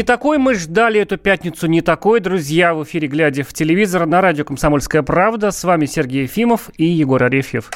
Не такой мы ждали эту пятницу, не такой, друзья, в эфире «Глядя в телевизор» на радио «Комсомольская правда». С вами Сергей Ефимов и Егор Арефьев.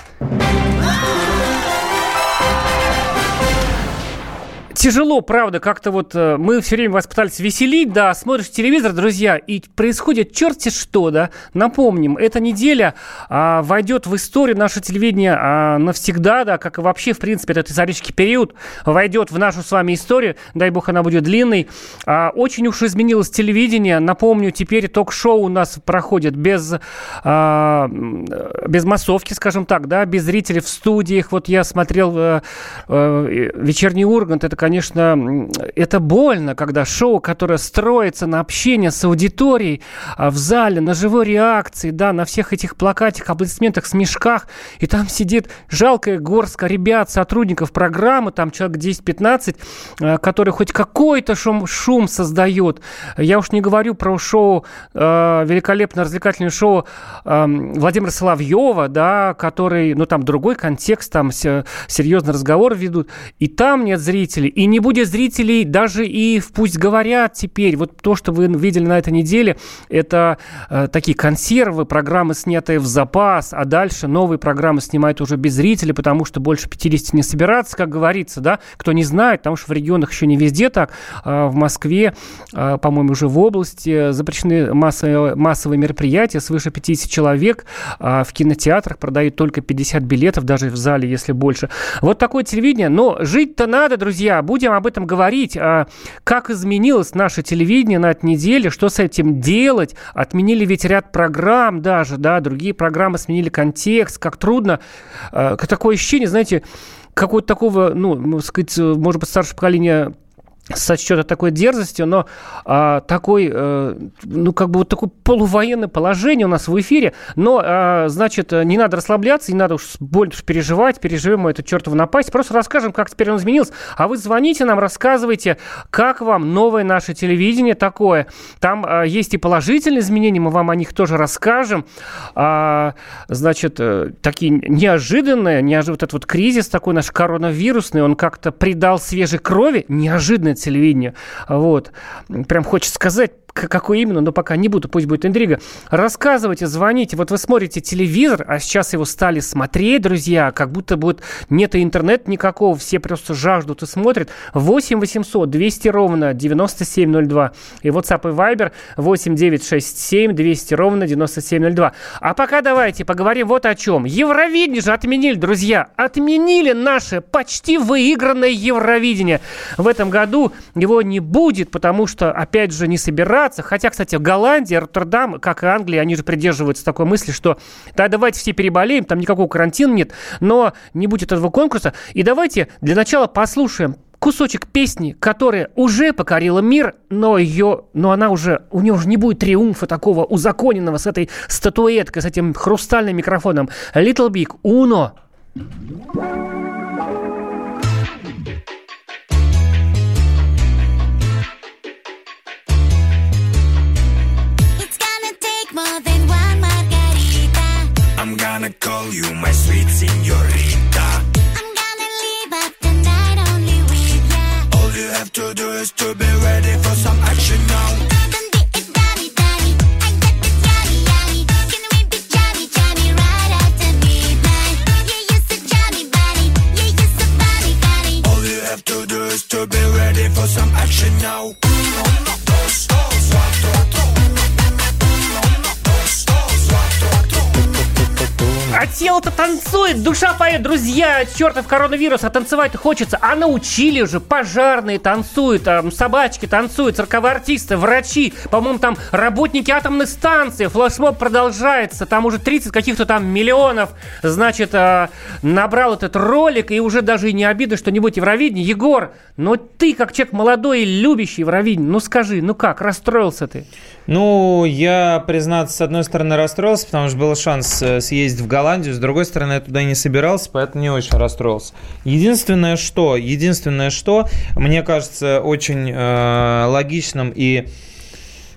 Тяжело, правда, как-то вот э, мы все время вас пытались веселить, да, смотришь телевизор, друзья, и происходит черти что, да. Напомним, эта неделя а, войдет в историю наше телевидение а, навсегда, да, как и вообще, в принципе, этот исторический период войдет в нашу с вами историю, дай бог она будет длинной. А, очень уж изменилось телевидение, напомню, теперь ток-шоу у нас проходит без, а, без массовки, скажем так, да, без зрителей в студиях. Вот я смотрел а, а, «Вечерний Ургант», это, конечно, конечно, это больно, когда шоу, которое строится на общении с аудиторией а, в зале, на живой реакции, да, на всех этих плакатах, аплодисментах, смешках, и там сидит жалкая горстка ребят, сотрудников программы, там человек 10-15, а, который хоть какой-то шум, шум создает. Я уж не говорю про шоу, э, великолепное развлекательное шоу э, Владимира Соловьева, да, который, ну, там другой контекст, там серьезный разговор ведут, и там нет зрителей, и не будет зрителей даже и в «Пусть говорят» теперь. Вот то, что вы видели на этой неделе, это э, такие консервы, программы, снятые в запас, а дальше новые программы снимают уже без зрителей, потому что больше 50 не собираться, как говорится, да. Кто не знает, потому что в регионах еще не везде так. Э, в Москве, э, по-моему, уже в области запрещены массовые, массовые мероприятия, свыше 50 человек. Э, в кинотеатрах продают только 50 билетов, даже в зале, если больше. Вот такое телевидение. Но жить-то надо, друзья будем об этом говорить. А как изменилось наше телевидение на этой неделе, что с этим делать? Отменили ведь ряд программ даже, да, другие программы сменили контекст, как трудно. А, такое ощущение, знаете, какого-то такого, ну, сказать, может быть, старшее поколение сочтет такой дерзостью, но а, такой, а, ну, как бы вот такое полувоенное положение у нас в эфире, но, а, значит, не надо расслабляться, не надо уж больше переживать, переживем мы эту чертову напасть, просто расскажем, как теперь он изменился, а вы звоните нам, рассказывайте, как вам новое наше телевидение такое, там а, есть и положительные изменения, мы вам о них тоже расскажем, а, значит, э, такие неожиданные, неожиданный вот этот вот кризис такой наш коронавирусный, он как-то придал свежей крови, неожиданно телевидение. Вот. Прям хочется сказать, какой именно, но пока не буду, пусть будет интрига. Рассказывайте, звоните. Вот вы смотрите телевизор, а сейчас его стали смотреть, друзья, как будто будет нет интернета никакого, все просто жаждут и смотрят. 8 800 200 ровно 9702. И WhatsApp и Viber 8 967 200 ровно 9702. А пока давайте поговорим вот о чем. Евровидение же отменили, друзья. Отменили наше почти выигранное Евровидение. В этом году его не будет, потому что, опять же, не собираются собраться. Хотя, кстати, Голландия, Роттердам, как и Англия, они же придерживаются такой мысли, что да, давайте все переболеем, там никакого карантина нет, но не будет этого конкурса. И давайте для начала послушаем кусочек песни, которая уже покорила мир, но ее, но она уже, у нее уже не будет триумфа такого узаконенного с этой статуэткой, с этим хрустальным микрофоном. Little Big, Uno. Gonna call you my sweet senorita. I'm gonna leave up the night only with ya. All you have to do is to be ready for some action now. Beat it, baby, daddy, I got it daddy, yani Can we be Johnny Johnny right out of me, bad Yeah you so jummy buddy Yeah you so badly baddy All you have to do is to be ready for some action now. Uno, dos, dos, cuatro, А тело-то танцует, душа поет, друзья, чертов коронавирус, а танцевать хочется. А научили уже, пожарные танцуют, там, собачки танцуют, цирковые артисты, врачи, по-моему, там работники атомной станции, флешмоб продолжается, там уже 30 каких-то там миллионов, значит, э, набрал этот ролик, и уже даже и не обидно, что не будет Евровидения. Егор, ну ты, как человек молодой и любящий Евровидение, ну скажи, ну как, расстроился ты? Ну, я, признаться, с одной стороны расстроился, потому что был шанс э, съездить в Голландию, с другой стороны, я туда не собирался, поэтому не очень расстроился. Единственное, что, единственное, что, мне кажется, очень э, логичным и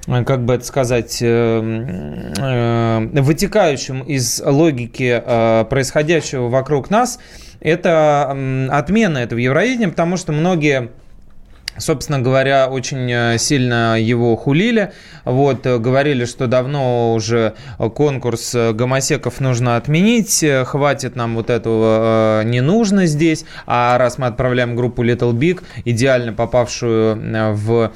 э, как бы это сказать, э, вытекающим из логики происходящего вокруг нас, это отмена этого Евровидения, потому что многие собственно говоря, очень э, сильно его хулили. Вот, э, говорили, что давно уже конкурс э, гомосеков нужно отменить, хватит нам вот этого не нужно здесь. А раз мы отправляем группу Little Big, идеально попавшую в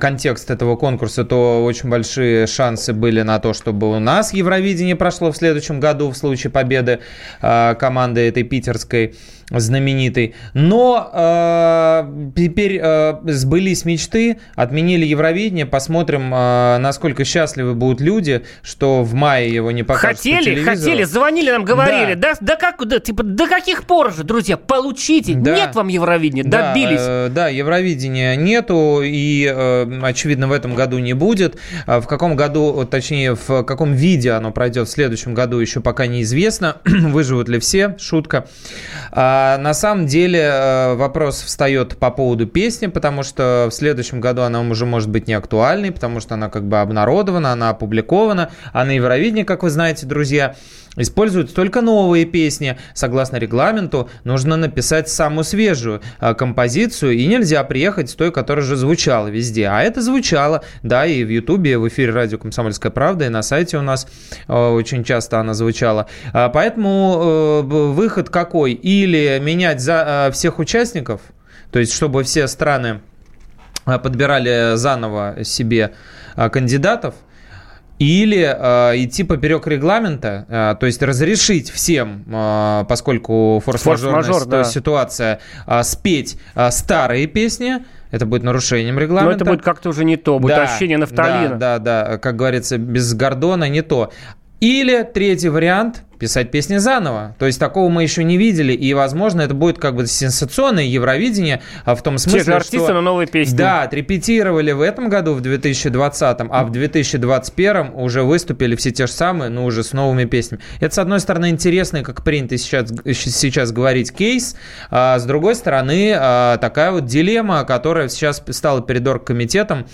контекст этого конкурса, то очень большие шансы были на то, чтобы у нас Евровидение прошло в следующем году в случае победы команды этой питерской знаменитой. Но э, теперь э, сбылись мечты, отменили Евровидение, посмотрим, э, насколько счастливы будут люди, что в мае его не покажут Хотели, по хотели, звонили нам, говорили, да, да, да как, да, типа, до каких пор же, друзья, получите, да. нет вам Евровидения, да, добились. Э, да, Евровидения нету, и, э, очевидно, в этом году не будет. А в каком году, точнее, в каком виде оно пройдет в следующем году, еще пока неизвестно. Выживут ли все, шутка. А, а на самом деле э, вопрос встает по поводу песни, потому что в следующем году она уже может быть не актуальной, потому что она как бы обнародована, она опубликована, а на Евровидении, как вы знаете, друзья, Используют только новые песни. Согласно регламенту, нужно написать самую свежую э, композицию, и нельзя приехать с той, которая уже звучала везде. А это звучало, да, и в Ютубе, в эфире радио «Комсомольская правда», и на сайте у нас э, очень часто она звучала. А поэтому э, выход какой? Или менять за всех участников, то есть чтобы все страны подбирали заново себе кандидатов, или э, идти поперек регламента, э, то есть разрешить всем, э, поскольку форс-мажорная Форс да. ситуация, э, спеть э, старые песни, это будет нарушением регламента. Но это будет как-то уже не то, будет да, ощущение нафталина. Да, да, да, как говорится, без Гордона не то. Или третий вариант – писать песни заново. То есть такого мы еще не видели, и, возможно, это будет как бы сенсационное Евровидение а в том смысле, Те же артисты, что... но новые песни. Да, отрепетировали в этом году, в 2020, а в 2021 уже выступили все те же самые, но уже с новыми песнями. Это, с одной стороны, интересный, как принято сейчас, сейчас говорить, кейс, а с другой стороны, а, такая вот дилемма, которая сейчас стала перед оргкомитетом,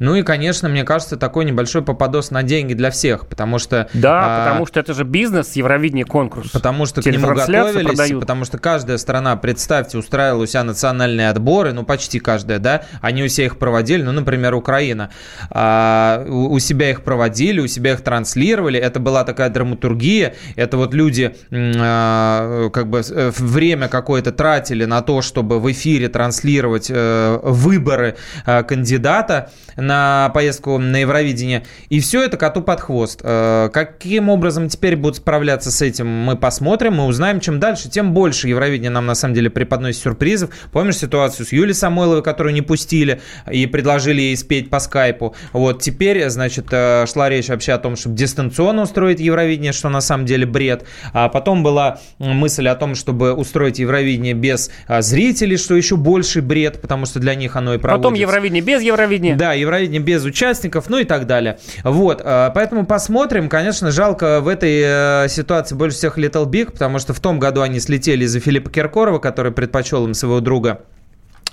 ну и, конечно, мне кажется, такой небольшой попадос на деньги для всех, потому что... Да, а, потому что это же бизнес, Евровидение конкурс. Потому что к нему готовились, продают. потому что каждая страна, представьте, устраивала у себя национальные отборы, ну почти каждая, да, они у себя их проводили, ну, например, Украина, а, у, у себя их проводили, у себя их транслировали, это была такая драматургия, это вот люди а, как бы э, время какое-то тратили на то, чтобы в эфире транслировать а, выборы а, кандидата, на поездку на Евровидение. И все это коту под хвост. Э, каким образом теперь будут справляться с этим, мы посмотрим, мы узнаем. Чем дальше, тем больше Евровидение нам на самом деле преподносит сюрпризов. Помнишь ситуацию с Юлией Самойловой, которую не пустили и предложили ей спеть по скайпу? Вот теперь, значит, э, шла речь вообще о том, чтобы дистанционно устроить Евровидение, что на самом деле бред. А потом была мысль о том, чтобы устроить Евровидение без э, зрителей, что еще больше бред, потому что для них оно и проводится. Потом Евровидение без Евровидения. Да, Евровидение Евровидение без участников, ну и так далее. Вот, э, поэтому посмотрим. Конечно, жалко в этой э, ситуации больше всех Little Big, потому что в том году они слетели из-за Филиппа Киркорова, который предпочел им своего друга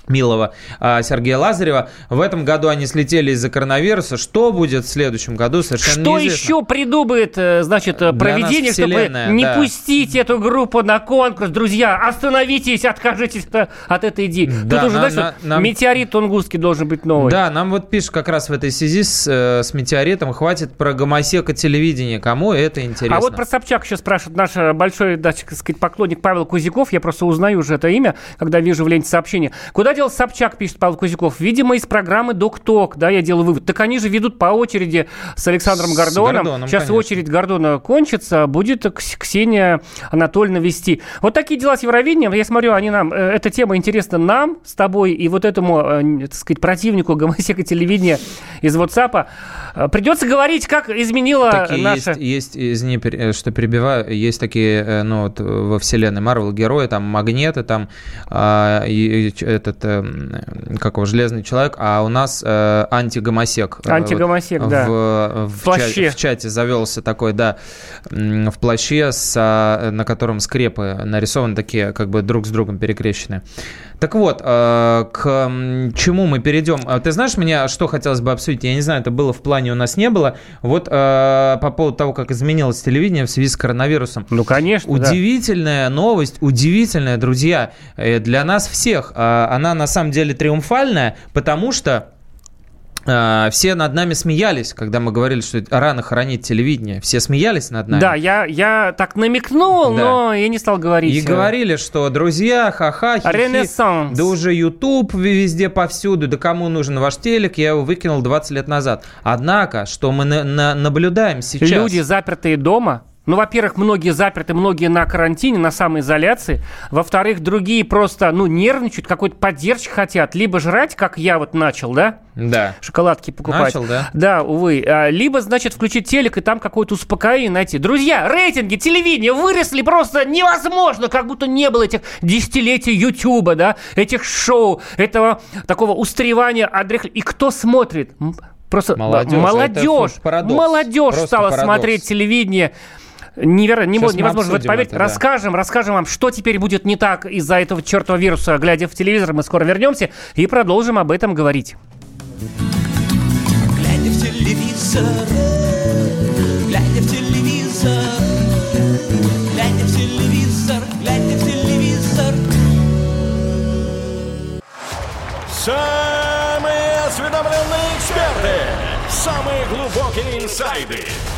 Милова а, Сергея Лазарева. В этом году они слетели из-за коронавируса. Что будет в следующем году, совершенно Что неизвестно. еще придумает, э, значит, Для проведение, чтобы не да. пустить эту группу на конкурс? Друзья, остановитесь, откажитесь от этой идеи. Да, Тут уже, на, знаешь, на, нам... метеорит тунгусский должен быть новый. Да, нам вот пишут как раз в этой связи с, э, с метеоритом, хватит про гомосека телевидения. Кому это интересно? А вот про Собчак еще спрашивает наш э, большой, так сказать, поклонник Павел Кузяков. Я просто узнаю уже это имя, когда вижу в ленте сообщения. Куда делся Собчак, пишет Павел Кузяков. Видимо, из программы «Док-ток», да, я делаю вывод. Так они же ведут по очереди с Александром Гордоном. С Гордоном Сейчас конечно. очередь Гордона кончится, будет Ксения Анатольевна вести. Вот такие дела с Евровидением. Я смотрю, они нам, э, эта тема интересна нам с тобой и вот этому, э, так сказать, противнику гомосека телевидения из WhatsApp. Э, придется говорить, как изменила такие наша... Есть, есть, извини, что перебиваю, есть такие, ну, вот во вселенной Марвел герои, там, магниты, там, а, и, этот как его, железный человек, а у нас э, антигомосек. Э, антигомосек, вот, да. В, в, в, плаще. Чате, в чате завелся такой, да, в плаще, с, на котором скрепы нарисованы такие, как бы друг с другом перекрещенные. Так вот, э, к чему мы перейдем? А ты знаешь, мне что хотелось бы обсудить? Я не знаю, это было в плане, у нас не было. Вот э, по поводу того, как изменилось телевидение в связи с коронавирусом. Ну, конечно, Удивительная да. новость, удивительная, друзья, для нас всех. Она на самом деле триумфальная, потому что а, все над нами смеялись, когда мы говорили, что рано хоронить телевидение. Все смеялись над нами. Да, я, я так намекнул, да. но я не стал говорить. И говорили, что друзья, ха-ха, хи-хи, Ренессанс. Да уже YouTube везде повсюду, да кому нужен ваш телек, я его выкинул 20 лет назад. Однако, что мы на- на- наблюдаем сейчас... Люди, запертые дома, ну, во-первых, многие заперты, многие на карантине, на самоизоляции. Во-вторых, другие просто, ну, нервничают, какой-то поддержки хотят. Либо жрать, как я вот начал, да? Да. Шоколадки покупать. Начал, да? Да, увы. А, либо, значит, включить телек и там какое-то успокоение найти. Друзья, рейтинги телевидения выросли просто невозможно, как будто не было этих десятилетий Ютуба, да, этих шоу, этого такого устревания, отрях... И кто смотрит? Просто молодежь, молодежь, молодежь стала парадокс. смотреть телевидение. Невероятно, не, невозможно в это поверить. Это, да. Расскажем, расскажем вам, что теперь будет не так из-за этого чертова вируса. Глядя в телевизор, мы скоро вернемся и продолжим об этом говорить. Глядя в телевизор, глядя в телевизор, глядя в телевизор, глядя в телевизор. Самые осведомленные эксперты, самые глубокие инсайды –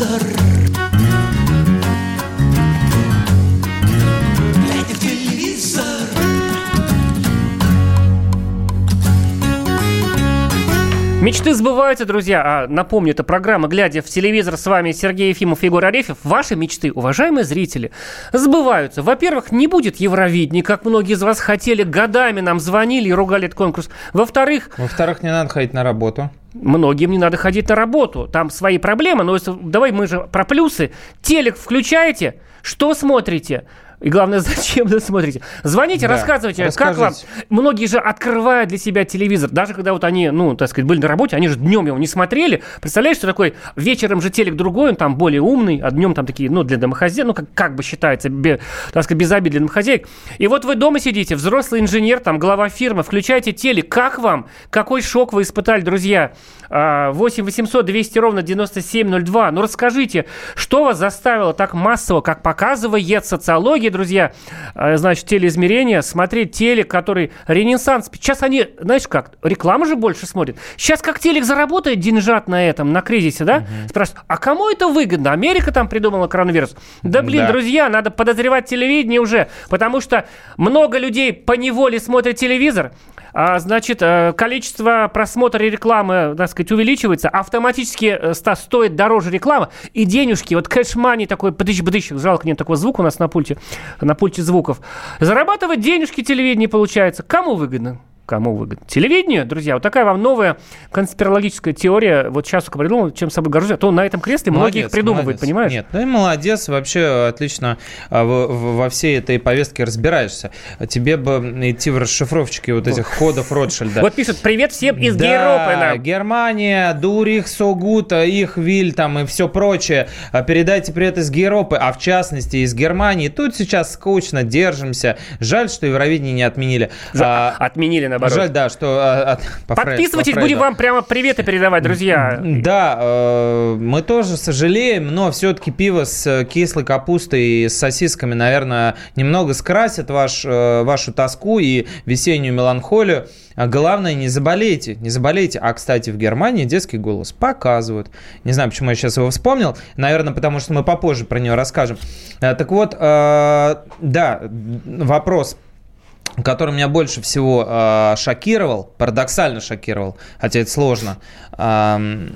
Телевизор Глядя в телевизор Мечты сбываются, друзья. А, напомню, это программа «Глядя в телевизор». С вами Сергей Ефимов, Егор Арефьев. Ваши мечты, уважаемые зрители, сбываются. Во-первых, не будет Евровидения, как многие из вас хотели. Годами нам звонили и ругали этот конкурс. Во-вторых... Во-вторых, не надо ходить на работу. Многим не надо ходить на работу. Там свои проблемы. Но давай мы же про плюсы. Телек включаете, что смотрите? И главное, зачем вы смотрите? Звоните, да, рассказывайте, расскажите. как вам. Многие же открывают для себя телевизор. Даже когда вот они, ну, так сказать, были на работе, они же днем его не смотрели. Представляешь, что такой вечером же телек другой, он там более умный, а днем там такие, ну, для домохозяек, ну, как, как бы считается, бе, так сказать, без обид для домохозяек. И вот вы дома сидите, взрослый инженер, там, глава фирмы, включаете телек. Как вам? Какой шок вы испытали, друзья? 8 800 200 ровно 9702. Ну, расскажите, что вас заставило так массово, как показывает социология, друзья, э, значит, телеизмерения, смотреть телек, который ренессанс. Сейчас они, знаешь как, рекламу же больше смотрят. Сейчас как телек заработает деньжат на этом, на кризисе, да? Угу. Спрашивают, а кому это выгодно? Америка там придумала коронавирус. Да, блин, да. друзья, надо подозревать телевидение уже, потому что много людей по неволе смотрят телевизор, а, значит, э, количество просмотра рекламы, так сказать, увеличивается, автоматически э, стоит дороже реклама, и денежки, вот кэшмани такой, бдыщ-бдыщ, жалко нет такого звука у нас на пульте, на пульте звуков. Зарабатывать денежки телевидение получается. Кому выгодно? Кому выгодно? Телевидению, друзья, вот такая вам новая конспирологическая теория. Вот сейчас только придумал, чем собой горжусь. А то на этом кресле молодец, многие их придумывают, молодец. понимаешь? Нет, ну и молодец, вообще отлично а, во всей этой повестке разбираешься. Тебе бы идти в расшифровщики вот этих ходов Ротшильда. Вот пишут, привет всем из да, Гейропена. Германия, Дурих, Согута, их Виль там и все прочее. А передайте привет из Гейропы, а в частности из Германии. Тут сейчас скучно, держимся. Жаль, что Евровидение не отменили. А, отменили, на наоборот. Жаль, да, что... А, по Подписывайтесь, по будем вам прямо приветы передавать, друзья. Да, э, мы тоже сожалеем, но все-таки пиво с кислой капустой и с сосисками, наверное, немного скрасит ваш, э, вашу тоску и весеннюю меланхолию. А главное, не заболейте, не заболейте. А, кстати, в Германии детский голос показывают. Не знаю, почему я сейчас его вспомнил. Наверное, потому что мы попозже про него расскажем. Э, так вот, да, вопрос который меня больше всего э, шокировал, парадоксально шокировал, хотя это сложно. Э,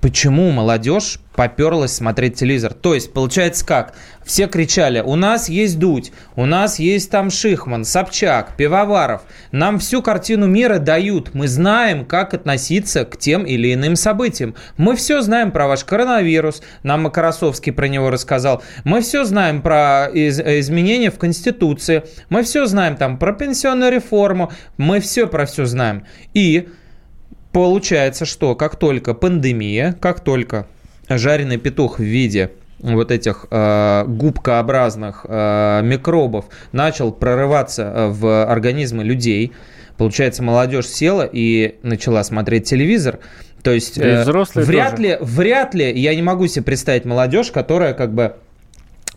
почему молодежь поперлась смотреть телевизор. То есть, получается как? Все кричали, у нас есть Дудь, у нас есть там Шихман, Собчак, Пивоваров. Нам всю картину мира дают. Мы знаем, как относиться к тем или иным событиям. Мы все знаем про ваш коронавирус. Нам Макаросовский про него рассказал. Мы все знаем про из- изменения в Конституции. Мы все знаем там про пенсионную реформу. Мы все про все знаем. И получается, что как только пандемия, как только жареный петух в виде вот этих э, губкообразных э, микробов начал прорываться э, в организмы людей, получается, молодежь села и начала смотреть телевизор. То есть э, вряд тоже. ли, вряд ли я не могу себе представить молодежь, которая как бы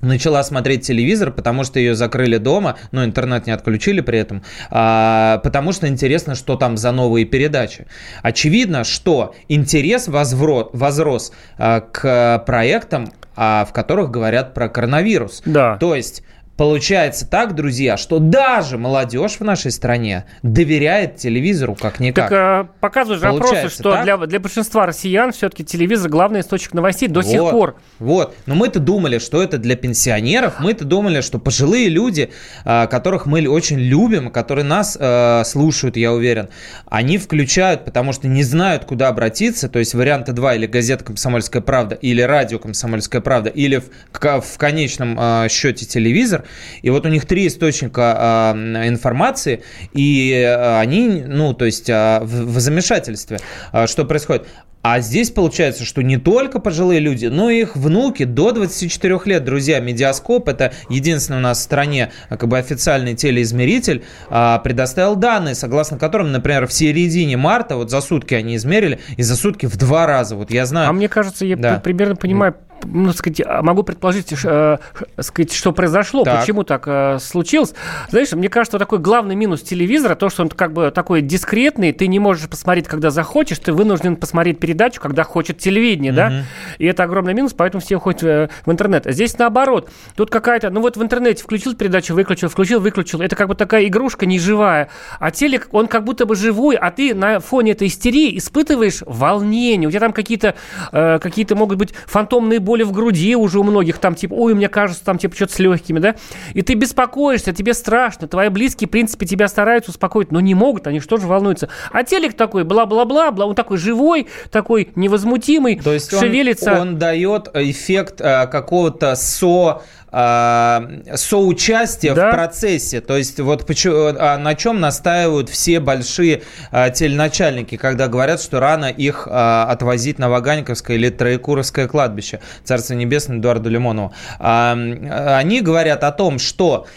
начала смотреть телевизор, потому что ее закрыли дома, но интернет не отключили при этом, а, потому что интересно, что там за новые передачи. Очевидно, что интерес возро- возрос а, к проектам, а, в которых говорят про коронавирус. Да. То есть Получается так, друзья, что даже молодежь в нашей стране доверяет телевизору как-никак. Так э, показывают же опросы, Получается что так? для, для большинства россиян все-таки телевизор главный источник новостей до сих Вот, пор. Вот. Но мы-то думали, что это для пенсионеров. Мы-то думали, что пожилые люди, а, которых мы очень любим, которые нас э, слушают, я уверен, они включают, потому что не знают, куда обратиться. То есть варианты два или газета «Комсомольская правда», или радио «Комсомольская правда», или в, в конечном э, счете телевизор. И вот у них три источника э, информации, и э, они, ну, то есть э, в, в замешательстве, э, что происходит. А здесь получается, что не только пожилые люди, но и их внуки до 24 лет. Друзья, Медиаскоп, это единственный у нас в стране а, как бы официальный телеизмеритель, а, предоставил данные, согласно которым, например, в середине марта, вот за сутки они измерили, и за сутки в два раза. Вот я знаю... А мне кажется, я Да. примерно понимаю, ну, сказать, а могу предположить, э, сказать, что произошло, Так. почему так э, случилось. Знаешь, мне кажется, такой главный минус телевизора, то, что он как бы такой дискретный, ты не можешь посмотреть, когда захочешь, ты вынужден посмотреть передачу, когда хочет телевидение, да? И это огромный минус, поэтому все уходят э, в интернет. А здесь наоборот. Тут какая-то, ну вот в интернете включил передачу, выключил, включил, выключил. Это как бы такая игрушка неживая. А телек, он как будто бы живой, а ты на фоне этой истерии испытываешь волнение. У тебя там какие-то э, какие-то могут быть фантомные боли в груди уже у многих, там типа, ой, мне кажется, там типа что-то с легкими, да? И ты беспокоишься, тебе страшно, твои близкие, в принципе, тебя стараются успокоить, но не могут, они что же волнуются. А телек такой, бла-бла-бла, бла, он такой живой, такой невозмутимый, То есть он, шевелится. он дает эффект э, какого-то со э, соучастия Да. в процессе. То есть вот почему, а на чем настаивают все большие э, теленачальники, когда говорят, что рано их э, отвозить на Ваганьковское или Троекуровское кладбище, Царство Небесное Эдуарду Лимонову. А, м, они говорят о том, что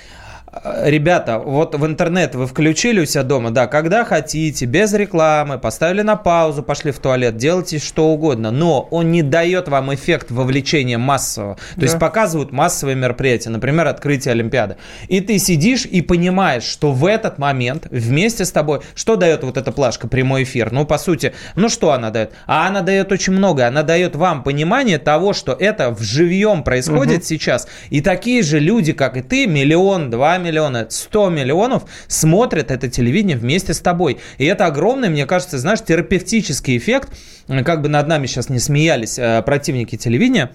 Ребята, вот в интернет вы включили у себя дома, да, когда хотите, без рекламы, поставили на паузу, пошли в туалет, делайте что угодно, но он не дает вам эффект вовлечения массового. То есть показывают массовые мероприятия, например, открытие Олимпиады. И ты сидишь и понимаешь, что в этот момент вместе с тобой, что дает вот эта плашка, прямой эфир? Ну, по сути, ну что она дает? А она дает очень много. Она дает вам понимание того, что это в живьем происходит сейчас. И такие же люди, как и ты, миллион, два миллиона, сто миллионов смотрят это телевидение вместе с тобой. И это огромный, мне кажется, знаешь, терапевтический эффект. Как бы над нами сейчас не смеялись э, противники телевидения.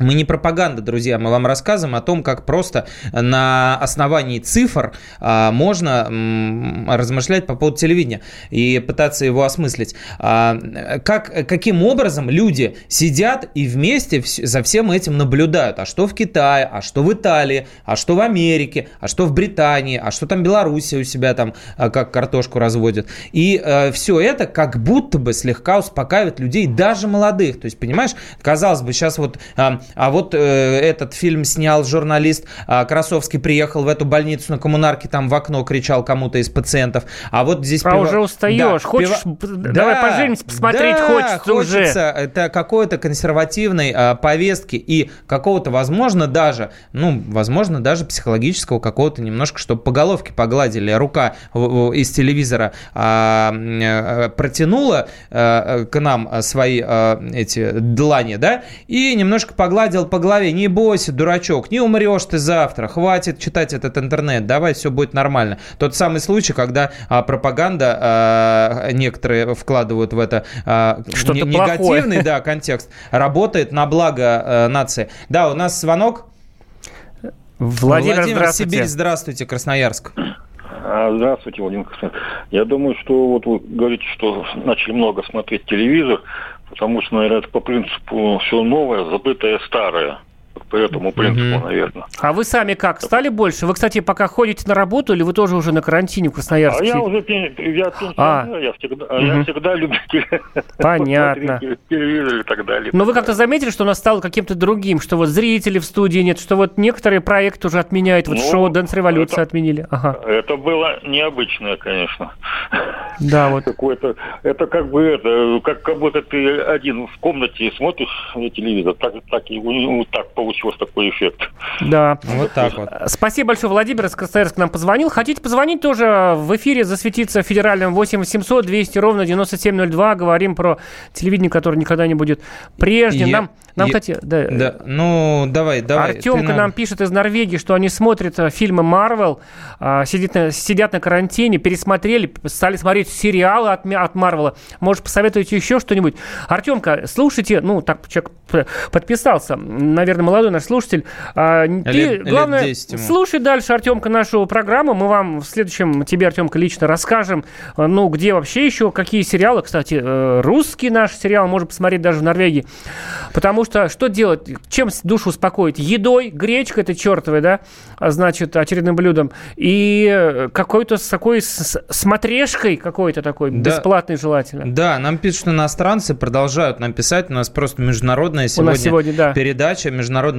Мы не пропаганда, друзья, мы вам рассказываем о том, как просто на основании цифр а, можно м, размышлять по поводу телевидения и пытаться его осмыслить. А, как, каким образом люди сидят и вместе за всем этим наблюдают? А что в Китае, а что в Италии, а что в Америке, а что в Британии, а что там Белоруссия у себя там а, как картошку разводит. И все это как будто бы слегка успокаивает людей, даже молодых. То есть, понимаешь, казалось бы, сейчас вот а, а вот э, этот фильм снял журналист а, Красовский, приехал в эту больницу на коммунарке, там в окно кричал кому-то из пациентов. А вот здесь... А пива- уже устаешь. Хочешь, пива- давай поженимся, посмотреть да, хочется уже. Это какой-то консервативной а, повестки и какого-то, возможно, даже, ну, возможно, даже психологического какого-то немножко, чтобы по головке погладили. Рука из телевизора а, э, протянула а, к нам свои эти длани, да, и немножко погладили погладил по голове. Не бойся, дурачок, не умрешь ты завтра. Хватит читать этот интернет. Давай, все будет нормально. Тот самый случай, когда а, пропаганда а, некоторые вкладывают в это а, Что-то не- плохое. негативный да, контекст, работает на благо а, нации. Да, у нас звонок. Владимир, здравствуйте. Сибирь, здравствуйте, Красноярск. А, Здравствуйте, Владимир. Я думаю, что вот вы говорите, что начали много смотреть телевизор, потому что, наверное, это по принципу все новое, забытое старое. По этому принципу, Мгм. наверное. А вы сами как, стали больше? Вы, кстати, пока ходите на работу, или вы тоже уже на карантине в А Красноярске? я уже я пенсионер, А. я всегда, а Мгм. я всегда любитель Понятно. телевизор и так далее. Но вы как-то заметили, что у нас стало каким-то другим, что вот зрителей в студии нет, что вот некоторые проекты уже отменяют, вот Ну, шоу «Дэнс Революция» это- отменили. Ага, Это было необычное, конечно. да, вот. Какое-то, это как бы это, как, как будто ты один в комнате смотришь телевизор, так, так и так получилось такой эффект. Да. Вот так вот. Спасибо большое, Владимир из Красноярска нам позвонил. Хотите позвонить тоже в эфире, засветиться в федеральном 8 800 200 ровно 9702. Говорим про телевидение, которое никогда не будет прежним. Я- Нам, нам я- кстати, да, Да, ну, давай, давай. Артемка ты нам... пишет из Норвегии, что они смотрят э, фильмы Марвел, а, сидят на, сидят на карантине, пересмотрели, стали смотреть сериалы от, от Марвела. Может, посоветуете еще что-нибудь? Артемка, слушайте, ну, так человек п- подписался, наверное, молодой наш слушатель. А, ты, Лет- лет главное, 10 ему. слушай дальше, Артемка, нашу программу. Мы вам в следующем, тебе, Артемка, лично расскажем, э, ну, где вообще еще, какие сериалы, кстати, э, русский наш сериал можно посмотреть даже в Норвегии. Потому что что делать? Чем душу успокоить? Едой, гречка это чертовая, да, а, значит, очередным блюдом. И какой-то с такой с- смотрешкой какой-то такой, Да. бесплатной желательно. Да, нам пишут иностранцы, продолжают нам писать. У нас просто международная сегодня, сегодня, да. передача,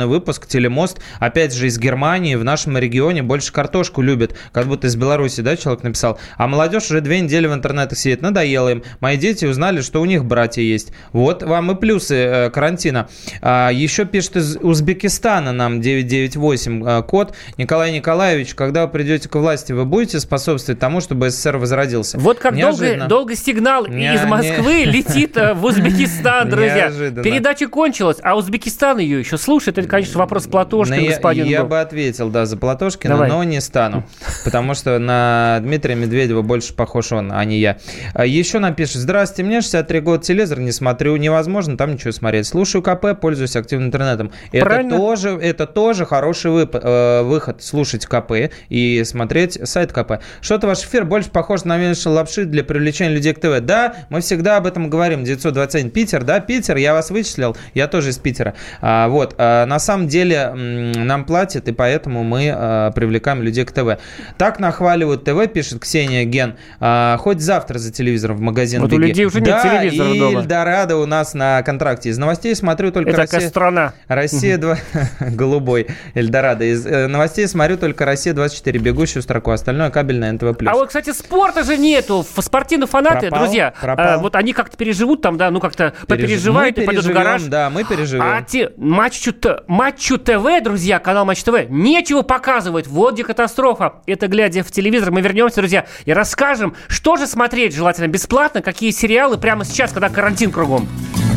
международный выпуск, телемост. Опять же, из Германии, в нашем регионе больше картошку любят. Как будто из Беларуси, да, человек написал. А молодежь уже две недели в интернетах сидит. Надоело им. Мои дети узнали, что у них братья есть. Вот вам и плюсы э, карантина. А, еще пишет из Узбекистана нам 998 э, код. Николай Николаевич, когда вы придете к власти, вы будете способствовать тому, чтобы СССР возродился? Вот как долго, Неожиданно. долго сигнал Не- из Москвы не- летит э, в Узбекистан, друзья. Неожиданно. Передача кончилась, а Узбекистан ее еще слушает. Конечно, вопрос Платошкина, Ну, я, господин я был. бы ответил, да, за Платошкина, Давай. но не стану. Потому что на Дмитрия Медведева больше похож он, а не я. А Еще нам пишет, здравствуйте, мне 63 года, телевизор не смотрю, невозможно там ничего смотреть. Слушаю КП, пользуюсь активным интернетом. Это Правильно. тоже, это тоже хороший вып- э, выход, слушать КП и смотреть сайт КП. Что-то ваш эфир больше похож на меньше лапши для привлечения людей к ТВ. Да, мы всегда об этом говорим. 921 Питер, да, Питер, я вас вычислил, я тоже из Питера. А, вот, а, на самом деле нам платят, и поэтому мы а, привлекаем людей к ТВ. Так нахваливают ТВ, пишет Ксения Ген. А, хоть завтра за телевизором в магазин Вот у беги. людей уже нет да, телевизора и дома. Эльдорадо у нас на контракте. Из новостей смотрю только Это Россия... такая страна. Россия 2... Голубой Эльдорадо. Из э, новостей смотрю только Россия 24, бегущую строку. Остальное кабельное НТВ+. А вот, кстати, спорта же нету. Спортивные фанаты, Пропал? друзья, Пропал? э, вот они как-то переживут там, да, ну как-то попереживают Мы и пойдут в гараж. Да, мы переживем. А те, матчу, Т- матчу ТВ, друзья, канал Матч ТВ, нечего показывать. Вот где катастрофа. Это глядя в телевизор. Мы вернемся, друзья, и расскажем, что же смотреть желательно бесплатно, какие сериалы прямо сейчас, когда карантин кругом.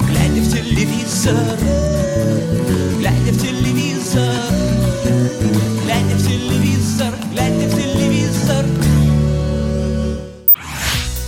Глядя в телевизор,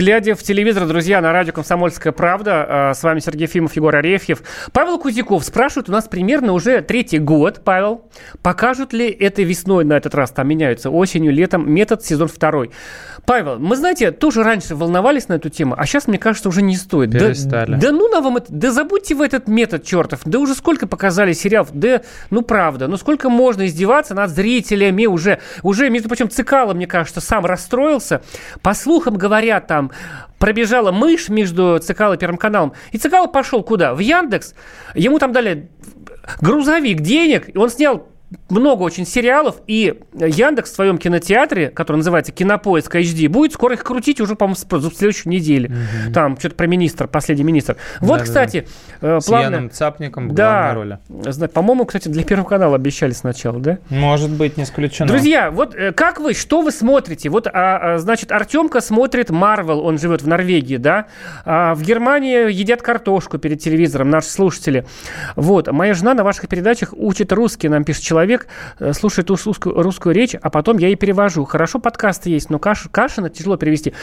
Глядя в телевизор, друзья, на радио «Комсомольская правда», э, с вами Сергей Фимов, Егор Арефьев. Павел Кузяков спрашивает у нас примерно уже третий год, Павел, покажут ли этой весной на этот раз, там меняются осенью, летом, метод сезон второй. Павел, мы, знаете, тоже раньше волновались на эту тему, а сейчас, мне кажется, уже не стоит. Да- Перестали. Да, ну на вам это, да забудьте вы этот метод, чертов. Да уже сколько показали сериалов, да, ну правда, ну сколько можно издеваться над зрителями уже, уже, между прочим, Цикало, мне кажется, сам расстроился. По слухам говорят там, пробежала мышь между Цикало и Первым каналом. И Цикало пошел куда? В Яндекс. Ему там дали грузовик денег, и он снял много очень сериалов, и Яндекс в своем кинотеатре, который называется Кинопоиск HD, будет скоро их крутить уже, по-моему, в следующей неделе. Угу. Там что-то про министр, последний министр. Вот, да, кстати, да. С плавно... Яном Цапником да, роли. По-моему, кстати, для Первого канала обещали сначала, да? Может быть, не исключено. Друзья, вот э, как вы, что вы смотрите? Вот, а, а, значит, Артемка смотрит Марвел, он живет в Норвегии, да? А в Германии едят картошку перед телевизором, наши слушатели. Вот, моя жена на ваших передачах учит русский, нам пишет человек человек э, слушает русскую, русскую речь, а потом я и перевожу. Хорошо, подкасты есть, но Каш, Кашина тяжело перевести.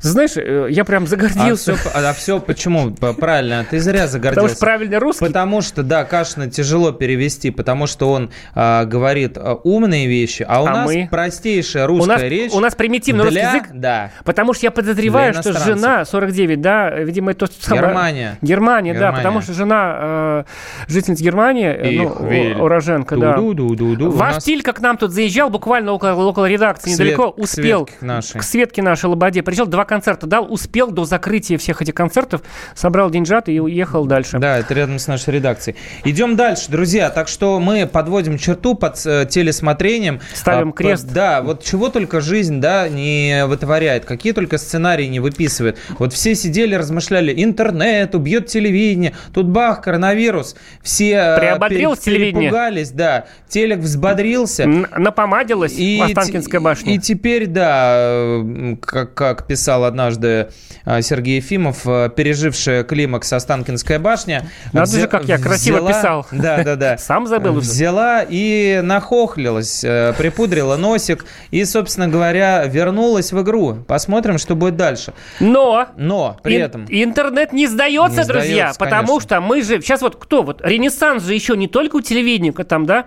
Знаешь, э, я прям загордился. А все, а все почему? Правильно, ты зря загордился. Потому что правильно русский. Потому что, да, Кашина тяжело перевести, потому что он а, говорит а, умные вещи, а у а нас мы? простейшая русская у нас, речь. У нас примитивный для, русский язык. Да. Потому что я подозреваю, что жена 49, да, видимо, это то, что самое... Германия. Германия. Германия, да, потому что жена э, жительница Германии, э, ну, уроженка, да. Ду-ду-ду-ду. Ваш нас... стиль, как нам тут заезжал, буквально около, около редакции, Свет, недалеко, успел. К, нашей. к Светке нашей Лободе. Приезжал, два концерта дал, успел до закрытия всех этих концертов, собрал деньжат и уехал дальше. Да, это рядом с нашей редакцией. Идем дальше, друзья. Так что мы подводим черту под э, телесмотрением. Ставим а, крест. Под, да, вот чего только жизнь, да, не вытворяет, какие только сценарии не выписывает. Вот все сидели, размышляли, интернет, убьет телевидение, тут бах, коронавирус. Все э, Приободрилось пере, телевидение. Перепугались, да. Телек взбодрился. Напомадилась и, Останкинская башня. И теперь, да, как, как писал однажды а, Сергей Ефимов, а, пережившая климакс Останкинская башня. Надо взя... же, как я красиво взяла, писал. Да, да, да. Сам забыл уже. Взяла и нахохлилась, э, припудрила носик и, собственно говоря, вернулась в игру. Посмотрим, что будет дальше. Но! Но, при ин- этом... Интернет не сдается, не друзья, сдается, потому конечно. что мы же... Сейчас вот кто? Вот Ренессанс же еще не только у телевидения там, да?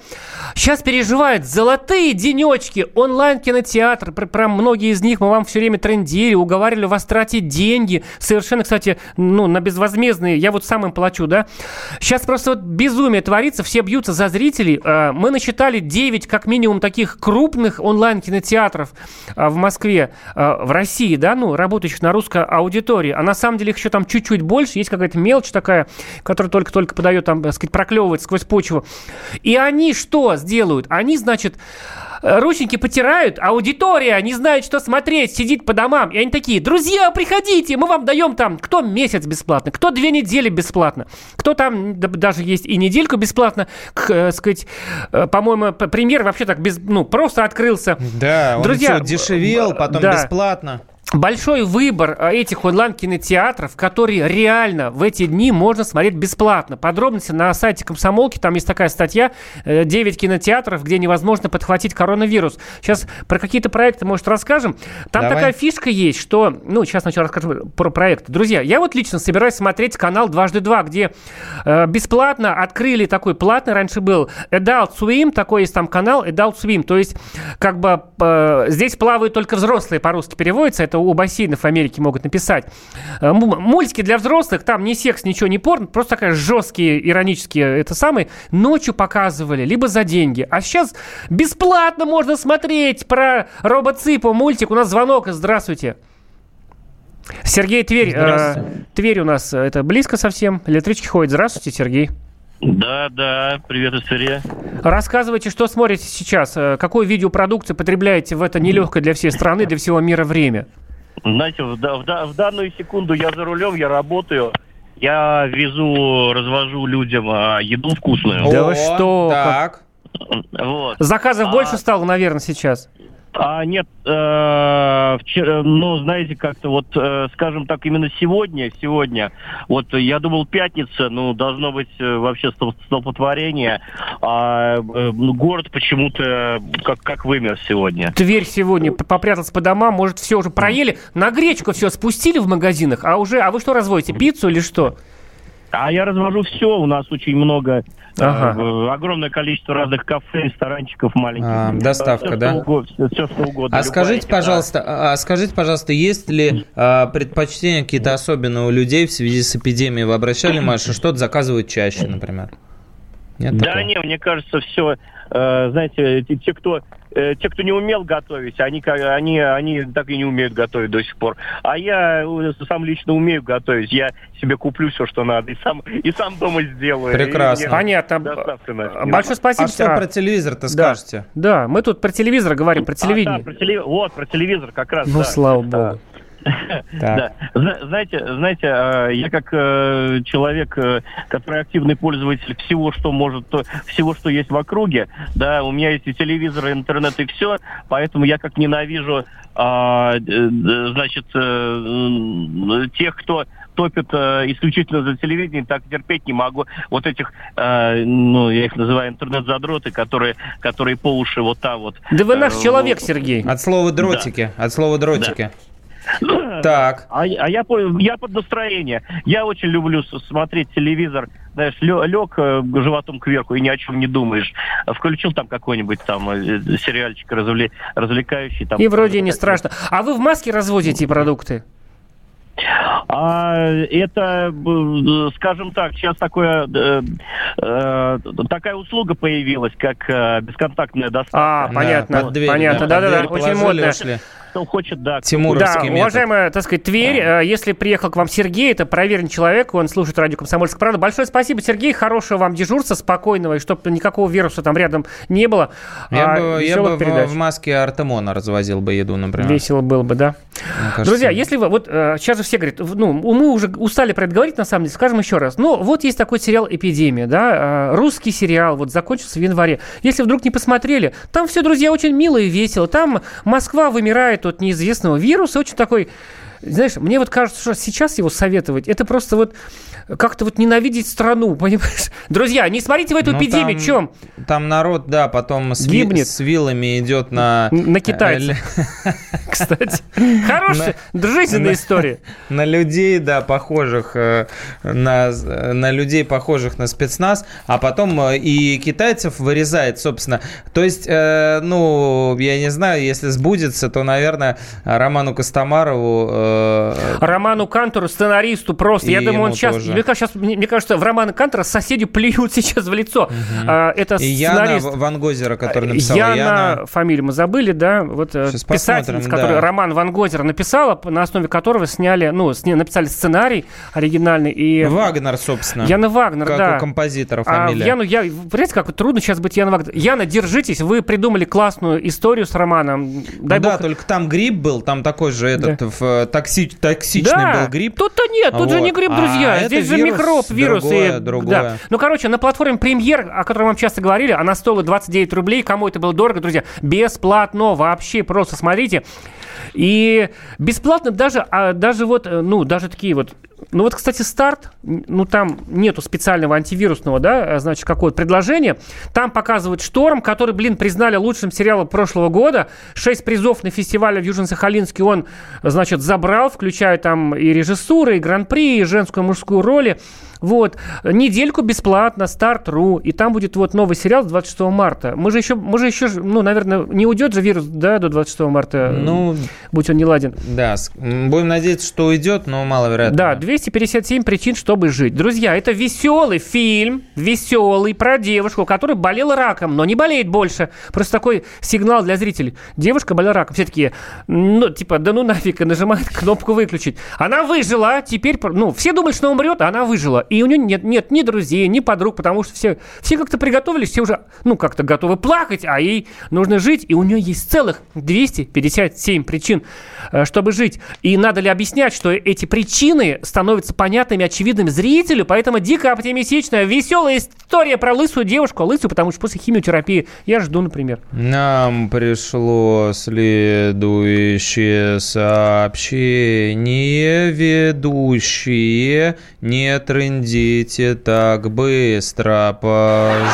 Сейчас переживает золотые денечки, онлайн-кинотеатр. Про, про многие из них мы вам все время трендили, уговаривали вас тратить деньги. Совершенно, кстати, ну, на безвозмездные. Я вот сам им плачу, да. Сейчас просто вот безумие творится, все бьются за зрителей. А, мы насчитали 9, как минимум, таких крупных онлайн-кинотеатров а, в Москве, а, в России, да, ну, работающих на русской аудитории. А на самом деле их еще там чуть-чуть больше. Есть какая-то мелочь такая, которая только-только подает, там, так сказать, проклевывает сквозь почву. И они что сделают? Они, значит, Э, рученьки потирают, а аудитория не знает, что смотреть, сидит по домам. И они такие, друзья, приходите, мы вам даем там, кто месяц бесплатно, кто две недели бесплатно, кто там даже есть и недельку бесплатно, к, э, сказать, э, по-моему, премьер вообще так без, ну, просто открылся. Да, он Друзья, все дешевел, потом да. бесплатно большой выбор а, этих онлайн-кинотеатров, которые реально в эти дни можно смотреть бесплатно. Подробности на сайте Комсомолки, там есть такая статья, 9 э, кинотеатров, где невозможно подхватить коронавирус. Сейчас про какие-то проекты, может, расскажем. Там Давай. такая фишка есть, что... Ну, сейчас сначала расскажу про проект. Друзья, я вот лично собираюсь смотреть канал «Дважды два», где э, бесплатно открыли такой платный, раньше был Adult Swim, такой есть там канал Adult Swim, то есть как бы э, здесь плавают только взрослые, по-русски переводится, это у бассейнов в Америке могут написать. Э, мультики для взрослых, там ни секс, ничего, не порно, просто такая жесткие, иронические, это самые, ночью показывали, либо за деньги. А сейчас бесплатно можно смотреть про робоципа мультик. У нас звонок, здравствуйте. Сергей Тверь. Э, Тверь у нас, это близко совсем. Электрички ходит. Здравствуйте, Сергей. Да, да, привет из Твери. Рассказывайте, что смотрите сейчас, э, какую видеопродукцию потребляете в это нелегкое для всей страны, для всего мира время? Знаете, в, в, в данную секунду я за рулем, я работаю, я везу, развожу людям а, еду вкусную. Да вы что? Так. Вот. Заказов а... больше стало, наверное, сейчас? А нет, э, вчера, ну, знаете, как-то вот, э, скажем так, именно сегодня, сегодня, вот я думал пятница, ну, должно быть э, вообще столпотворение, а э, ну, город почему-то как, как вымер сегодня. Тверь сегодня попрятался по домам, может, все уже проели, на гречку все спустили в магазинах, а уже, а вы что разводите, пиццу или что? А я развожу все, у нас очень много Ага. Э, огромное количество разных кафе, ресторанчиков маленьких. А, доставка, все, да? Что угодно, все, все, что угодно. А скажите, пожалуйста, а, а скажите, пожалуйста, есть ли а, предпочтения какие-то особенные у людей в связи с эпидемией? Вы обращали, Маша, что-то заказывают чаще, например? Нет да, такого? не, мне кажется, все, э, знаете, те, кто э, те, кто не умел готовить, они, они, они так и не умеют готовить до сих пор. А я э, сам лично умею готовить. Я себе куплю все, что надо, и сам, и сам дома сделаю. Прекрасно. И Понятно. Большое спасибо. А что А, про телевизор-то да. скажете? Да, мы тут про телевизор говорим, про А, да, телевидение. про теле- Вот, про телевизор как раз. Ну, да. слава богу. Да. Знаете, знаете, э, я как э, человек, э, который активный пользователь всего, что может, всего, что есть в округе, да, у меня есть и телевизор, и интернет, и все, поэтому я как ненавижу, а, э, значит, тех, кто топит э, исключительно за телевидение, так терпеть не могу. Вот этих, э, ну, я их называю интернет-задроты, которые, которые по уши вот там вот. Да вы наш э, человек. Сергей. От слова дротики. От слова дротики. Так. А, а я, я под настроение. Я очень люблю смотреть телевизор. Знаешь, лег животом кверху и ни о чем не думаешь. Включил там какой-нибудь там э, сериальчик развле- развлекающий. Там, И вроде не страшно. А вы в маске развозите продукты? А это, э, скажем так, сейчас такое, э, э, такая услуга появилась, как э, бесконтактная доставка. А, Да, понятно, дверь, понятно. да, под Да-да-да, очень модно. Кто хочет, да. Тимуровский Да, метод. уважаемая, так сказать, Тверь, э, если приехал к вам Сергей, это проверенный человек, он слушает радио «Комсомольская правда». Большое спасибо, Сергей, хорошего вам дежурства, спокойного, и чтобы никакого вируса там рядом не было. Я А, бы, я бы в, передач. в маске Артемона развозил бы еду, например. Весело было бы, да. Кажется. Друзья, если вы, вот э, сейчас же все говорят, ну, мы уже устали про это говорить, на самом деле, скажем еще раз. Ну, вот есть такой сериал «Эпидемия», да, э, русский сериал, вот закончился в январе. Если вдруг не посмотрели, там все, друзья, очень мило и весело. Там Москва вымирает от неизвестного. Вируса, очень такой знаешь, мне вот кажется, что сейчас его советовать, это просто вот как-то вот ненавидеть страну, понимаешь? Друзья, не смотрите в эту Ну, эпидемию, там- чем? Там народ, да, потом с, ви- Гибнет. с вилами идет на... На китайцев. Кстати, хорошая, жизненная история. На людей, да, похожих э, на, на людей, похожих на спецназ, а потом э, и китайцев вырезает, собственно. То есть, э, ну, я не знаю, если сбудется, то, наверное, Роману Костомарову... э, Роману Кантору, сценаристу просто. И Я думаю, он сейчас, тоже. мне, кажется, щас- мне, кажется, в Романа Кантора соседи плюют сейчас в лицо. А, это и Яна сценарист. Ван Гозера, который написал Яна, Яна. фамилию мы забыли, да, вот э, Сейчас посмотрим, которую да. Роман Ван Гозер написала, на основе которого сняли, ну, сня- написали сценарий оригинальный. И Вагнер, собственно. Яна Вагнер, как да. у композитора А в фамилия. Яну, я, понимаете, как трудно сейчас быть Яна Вагнер. Яна, держитесь, вы придумали классную историю с Романом. Дай Ну да, бог только там грипп был, там такой же этот в, э, токси- токсичный Да, был грипп. Тут-то нет, тут же Вот. не грипп, А друзья. это Здесь же вирус микроб, вирус. другое, другое. Да. Ну, короче, на платформе премьер, о которой вам часто говорили, она стоила 29 рублей. Кому это было дорого, друзья? Бесплатно, вообще просто смотрите. И бесплатно даже, а, даже вот, э, ну, даже такие вот ну вот, кстати, старт, ну там нету специального антивирусного, да, значит, какое-то предложение. Там показывают «Шторм», который, блин, признали лучшим сериалом прошлого года. Шесть призов на фестивале в Южно-Сахалинске он, значит, забрал, включая там и режиссуры, и гран-при, и женскую, и мужскую роли. Вот. Недельку бесплатно, старт.ру. И там будет вот новый сериал с 26 марта. Мы же еще, мы же еще, ну, наверное, не уйдет же вирус, да, до 26 марта, Ну, будь он не ладен. да, будем надеяться, что уйдет, но маловероятно. Да, 257 причин, чтобы жить. Друзья, это веселый фильм, веселый, про девушку, которая болела раком, но не болеет больше. Просто такой сигнал для зрителей. Девушка болела раком. Все такие, ну, типа, да ну нафиг, и нажимает кнопку выключить. Она выжила, теперь, ну, все думают, что умрет, а она выжила. И у нее нет, нет ни друзей, ни подруг, потому что все, все как-то приготовились, все уже, ну, как-то готовы плакать, а ей нужно жить. И у нее есть целых 257 причин, э, чтобы жить. И надо ли объяснять, что эти причины становятся понятными, очевидными зрителю, поэтому дико оптимистичная, веселая история про лысую девушку, лысую, потому что после химиотерапии я жду, например. Нам пришло следующее сообщение. Ведущие, не трындите так быстро, пожалуйста.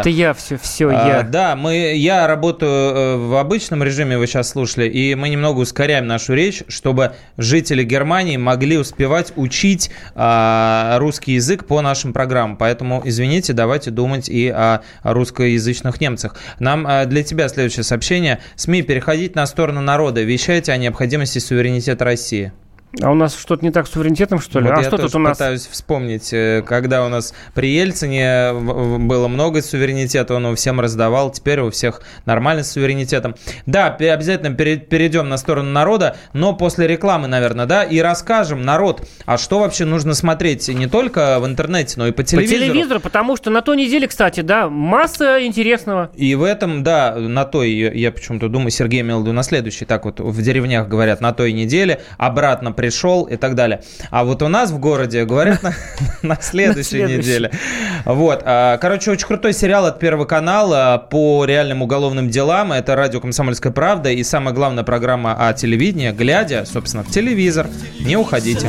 Это я все, все А, я. Да, мы, я работаю э, в обычном режиме, вы сейчас слушали, и мы немного ускоряем нашу речь, чтобы жители Германии могли успевать учить а, русский язык по нашим программам. Поэтому, извините, давайте думать и о русскоязычных немцах. Нам а, для тебя следующее сообщение. СМИ переходить на сторону народа. Вещайте о необходимости суверенитета России. А у нас что-то не так с суверенитетом, что ли? Вот а я что тоже тут у нас? пытаюсь вспомнить, э, когда у нас при Ельцине в- было много суверенитета, он его всем раздавал, теперь у всех нормально с суверенитетом. Да, обязательно пере- перейдем на сторону народа, но после рекламы, наверное, да, и расскажем, народ, а что вообще нужно смотреть не только в интернете, но и по По телевизору. телевизору, потому что на той неделе, кстати, да, масса интересного. И в этом, да, на той, я почему-то думаю, Сергей имел на следующий, так вот в деревнях говорят, на той неделе, обратно пришел и так далее. А вот у нас в городе говорят на, на следующей неделе. Вот. а, Короче, очень крутой сериал от Первого канала по реальным уголовным делам. Это радио «Комсомольская правда» и самая главная программа о телевидении, глядя, собственно, в телевизор. Не уходите.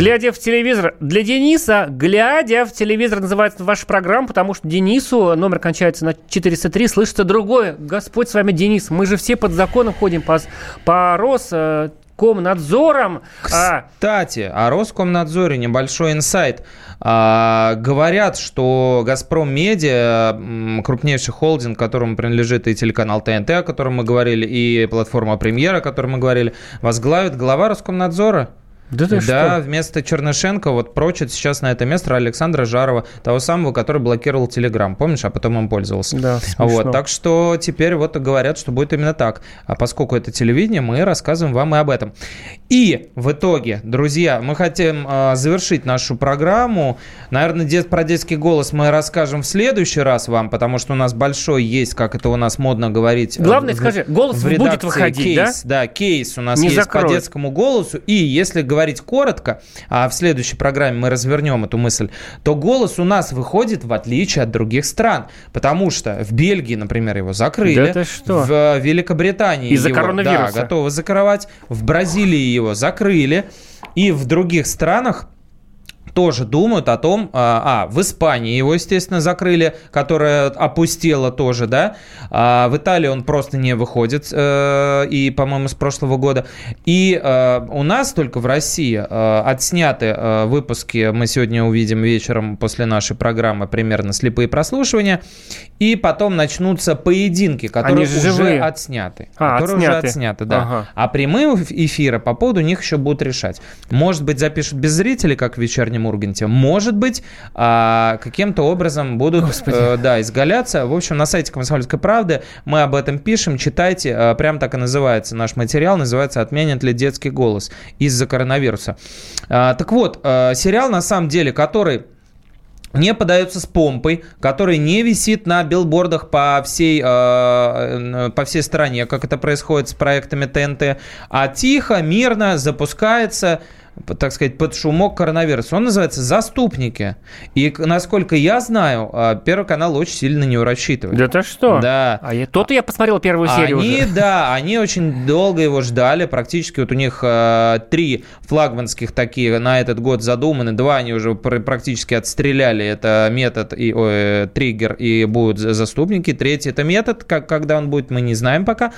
Глядя в телевизор. Для Дениса, глядя в телевизор, называется ваша программа, потому что Денису, номер кончается на 403, слышится другое. Господь с вами, Денис. Мы же все под законом ходим по, по Роскомнадзорам. А, Кстати, о Роскомнадзоре небольшой инсайт. А, говорят, что «Газпром Медиа», крупнейший холдинг, которому принадлежит и телеканал ТНТ, о котором мы говорили, и платформа «Премьера», о которой мы говорили, возглавит глава Роскомнадзора. Да ты да, что? вместо Чернышенко вот прочит сейчас на это место Александра Жарова, того самого, который блокировал Телеграм, помнишь, а потом им пользовался. Да, смешно. Вот, так что теперь вот говорят, что будет именно так. А поскольку это телевидение, мы рассказываем вам и об этом. И в итоге, друзья, мы хотим э, завершить нашу программу. Наверное, дет, про детский голос мы расскажем в следующий раз вам, потому что у нас большой есть, как это у нас модно говорить. э, Главное, в- скажи, голос в будет выходить, да? кейс, да? кейс у нас Не есть закроют. по детскому голосу. И если говорить коротко, а в следующей программе мы развернем эту мысль, то голос у нас выходит в отличие от других стран. Потому что в Бельгии, например, его закрыли. Да что? В э, Великобритании Из-за его, коронавируса. Да, готовы закрывать. В Бразилии его закрыли. И в других странах тоже думают о том, а, а, в Испании его, естественно, закрыли, которая опустела тоже, да, а, в Италии он просто не выходит, э, и, по-моему, с прошлого года, и э, у нас только в России э, отсняты э, выпуски, мы сегодня увидим вечером после нашей программы примерно слепые прослушивания, и потом начнутся поединки, которые Они же уже живые. отсняты, А, которые отсняты. уже отсняты, да, Ага. а прямые эфиры по поводу них еще будут решать. Может быть, запишут без зрителей, как в вечернем Урганте. Может быть, а, каким-то образом будут э, да, изгаляться. В общем, на сайте «Комсомольской правды» мы об этом пишем. Читайте. Э, Прям так и называется наш материал. Называется «Отменят ли детский голос из-за коронавируса». А, Так вот, э, сериал, на самом деле, который не подается с помпой, который не висит на билбордах по всей, э, по всей стране, как это происходит с проектами ТНТ, а тихо, мирно запускается так сказать, под шумок коронавируса. Он называется «Заступники». И, насколько я знаю, э, Первый канал очень сильно на него рассчитывает. Да ты что? Да. А я, то-то я посмотрел первую серию Они, уже. да, они очень долго его ждали. Практически вот у них э, три флагманских такие на этот год задуманы. Два они уже пр- практически отстреляли. Это метод и э, триггер и будут за- заступники. Третий это метод. Как, когда он будет, мы не знаем пока.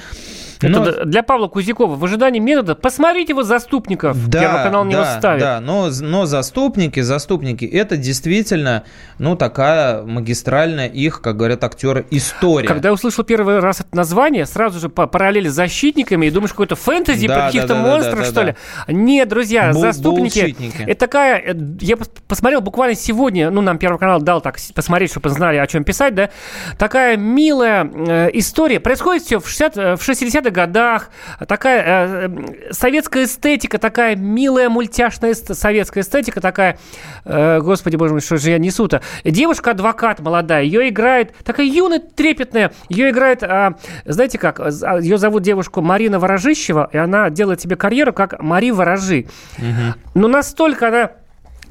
Но- для Павла Кузякова в ожидании метода. Посмотрите его заступников. Первый канал не да, ставит. Да, но, но заступники, заступники, это действительно, ну, такая магистральная их, как говорят актеры, история. Когда я услышал первый раз это название, сразу же по параллели с защитниками, и думаешь, какой-то фэнтези Да, про да, каких-то да, да, монстров, да, что да. ли? Нет, друзья, Бу- заступники. Это такая. э, Я пос- посмотрел буквально сегодня, ну, нам Первый канал дал так посмотреть, чтобы знали, о чем писать, да. Такая милая э, история. Происходит все в, 60, э, в 60-х годах. Такая э, э, советская эстетика, такая милая мультяшная эст- советская эстетика такая, э, господи боже мой, что же я несу-то. Девушка-адвокат молодая, ее играет, такая юная, трепетная, ее играет, а, знаете как, а, ее зовут девушку Марина Ворожищева, и она делает себе карьеру как Мари Ворожи. Но настолько она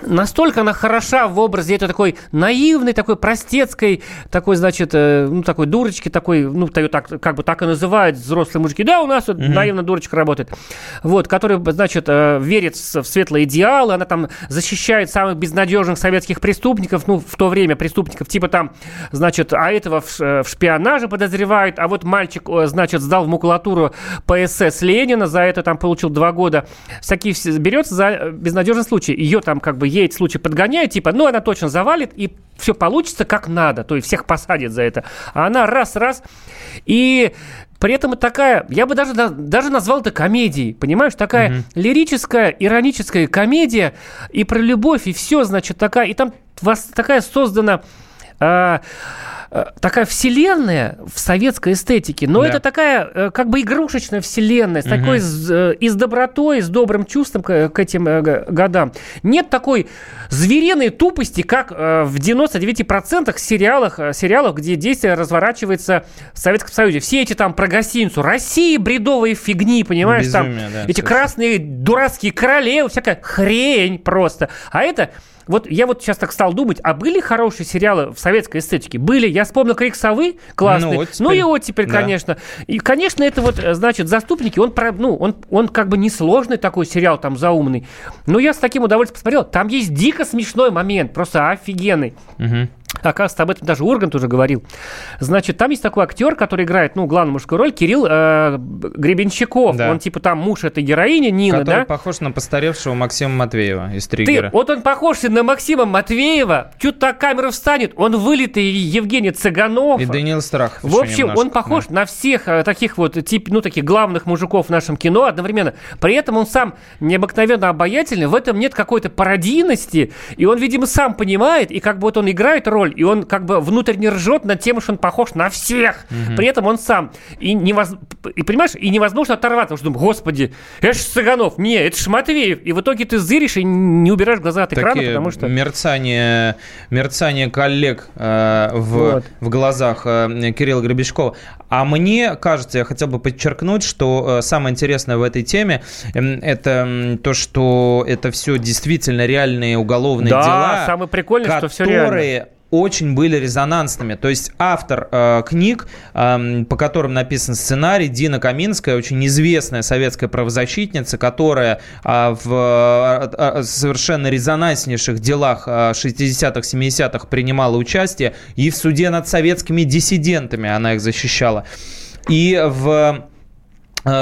Настолько она хороша в образе этой такой наивной, такой простецкой, такой, значит, э, ну, такой дурочки, такой, ну, та- так, как бы так и называют взрослые мужики. Да, у нас вот наивная дурочка работает. Вот, который, значит, э, верит в светлые идеалы, она там защищает самых безнадежных советских преступников, ну, в то время преступников, типа там, значит, а этого в, ш- в шпионаже подозревают, а вот мальчик, э, значит, сдал в макулатуру ПСС Ленина, за это там получил два года. Всякие берется за э, безнадежный случай. Ее там как бы ей этот случай подгоняют, типа, ну, она точно завалит, и все получится как надо, то есть всех посадят за это. А она раз-раз, и при этом такая, я бы даже, даже назвал это комедией, понимаешь, такая лирическая, ироническая комедия, и про любовь, и все, значит, такая, и там вас такая создана а, э, такая вселенная в советской эстетике, но Да. это такая э, как бы игрушечная вселенная, с такой с, э, и с добротой, и с добрым чувством к, к этим годам. Нет такой звериной тупости, как в 99% сериалах, сериалов, где действие разворачивается в Советском Союзе. Все эти там про гостиницу, России бредовые фигни, понимаешь, там Безумие, да, эти красные дурацкие королевы, всякая хрень просто. А это вот я вот сейчас так стал думать, а были хорошие сериалы в советской эстетике? Были. Я вспомнил «Крик совы», классный. Ну, Ну, оттепель. и оттепель, Да. конечно. И, конечно, это вот, э, значит, «Заступники», он, про- ну, он, он как бы несложный такой сериал, там, заумный. Но я с таким удовольствием посмотрел. Там есть дико смешной момент, просто офигенный. Мгм. Оказывается, об этом даже Ургант уже говорил. Значит, там есть такой актер, который играет, ну, главную мужскую роль, Кирилл э, Гребенщиков. Да. Он типа там муж этой героини, Нины, Который да? похож на постаревшего Максима Матвеева из Ты, Триггера. вот он похож на Максима Матвеева, чуть так камера встанет, он вылитый Евгений Цыганов. И Даниил Страхов. В общем, немножко, он похож на всех э, таких вот, тип, ну, таких главных мужиков в нашем кино одновременно. При этом он сам необыкновенно обаятельный, в этом нет какой-то пародийности, и он, видимо, сам понимает, и как бы вот он играет роль, и он как бы внутренне ржет над тем, что он похож на всех. При этом он сам. И, невоз... и понимаешь, и невозможно оторваться, потому что думаю, господи, это ж Цыганов, не, это ж Матвеев. И в итоге ты зыришь и не убираешь глаза от экрана, Такие потому что... мерцание, мерцание коллег э, в, Вот. в глазах э, Кирилла Гребешкова. А мне кажется, я хотел бы подчеркнуть, что э, самое интересное в этой теме эм, это то, что это все действительно реальные уголовные Да, дела, самое прикольное, что всё реально. Очень были резонансными. То есть автор э, книг, эм, по которым написан сценарий, Дина Каминская, очень известная советская правозащитница, которая а, в э, э, совершенно резонанснейших делах э, 60-х, 70-х принимала участие, и в суде над советскими диссидентами она их защищала. И в э,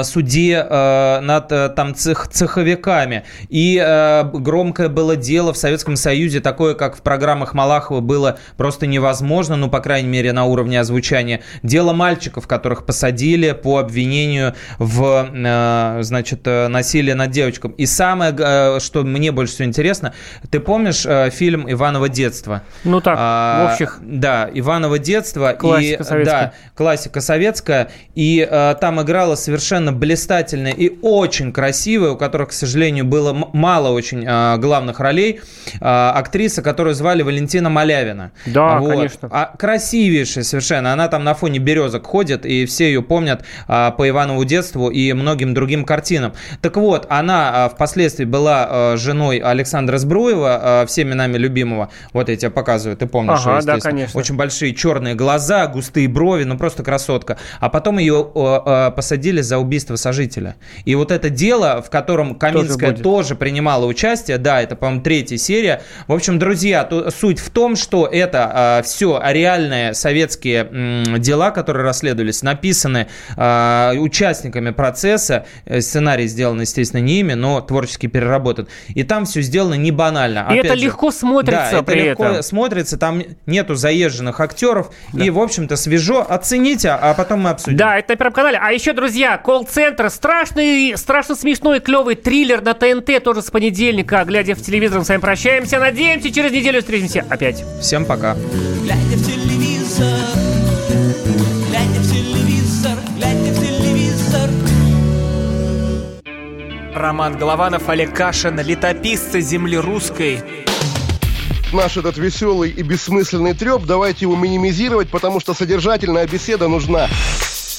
суде э, над э, там цех, цеховиками. И э, громкое было дело в Советском Союзе, такое, как в программах Малахова было просто невозможно, ну, по крайней мере, на уровне озвучания. Дело мальчиков, которых посадили по обвинению в, э, значит, э, насилии над девочком. И самое, э, что мне больше всего интересно, ты помнишь э, фильм «Иваново детство»? Ну так, А, в общих. Да, Иваново детство. Классика и, советская. Да, классика советская. И э, там играла совершенно блистательная и очень красивая, у которой, к сожалению, было мало очень э, главных ролей, э, актриса, которую звали Валентина Малявина. Да, конечно. А красивейшая совершенно. Она там на фоне березок ходит, и все ее помнят а, по Иванову детству и многим другим картинам. Так вот, она а, впоследствии была а, женой Александра Збруева, а, всеми нами любимого. Вот я тебе показываю, ты помнишь, Ага, да, конечно. Очень большие черные глаза, густые брови, ну просто красотка. А потом ее а, а, посадили за убийство сожителя. И вот это дело, в котором Каминская будет. тоже принимала участие, да, это, по-моему, третья серия. В общем, друзья, ту- суть в том, что это все реальные советские м, дела, которые расследовались, написаны а, участниками процесса. Э, Сценарий сделан, естественно, не ими, но творчески переработан. И там все сделано не банально. И Опять это же, легко смотрится да, это легко этом. смотрится, там нету заезженных актеров. И, в общем-то, свежо. Оцените, а потом мы обсудим. Да, это на Первом канале. А еще, друзья, колл-центр. Страшный, страшно смешной, клевый триллер на ТНТ тоже с понедельника. Глядя в телевизор, мы с вами прощаемся. Надеемся, через неделю встретимся опять. Всем пока. Глядя в телевизор, глядя в телевизор, глядя в телевизор. Роман Голованов, Олег Кашин, летописцы земли русской. Наш этот веселый и бессмысленный треп, давайте его минимизировать, потому что содержательная беседа нужна.